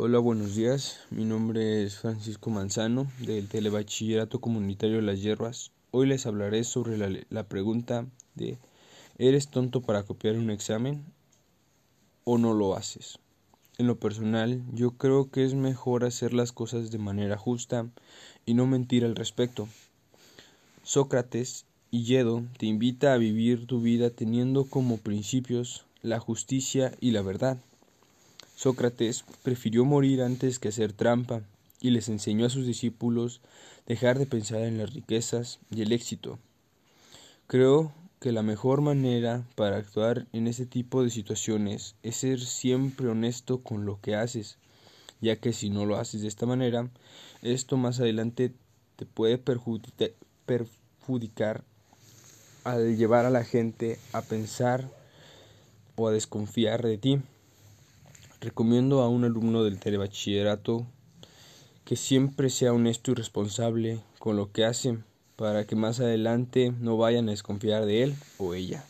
Hola, buenos días. Mi nombre es Francisco Manzano del Telebachillerato Comunitario Las Hierbas. Hoy les hablaré sobre la, la, pregunta de ¿eres tonto para copiar un examen o no lo haces? En lo personal, yo creo que es mejor hacer las cosas de manera justa y no mentir al respecto. Sócrates y Yedo te invita a vivir tu vida teniendo como principios la justicia y la verdad. Sócrates prefirió morir antes que hacer trampa y les enseñó a sus discípulos dejar de pensar en las riquezas y el éxito. Creo que la mejor manera para actuar en este tipo de situaciones es ser siempre honesto con lo que haces, ya que si no lo haces de esta manera, esto más adelante te puede perjudicar al llevar a la gente a pensar o a desconfiar de ti. Recomiendo a un alumno del telebachillerato que siempre sea honesto y responsable con lo que hace para que más adelante no vayan a desconfiar de él o ella.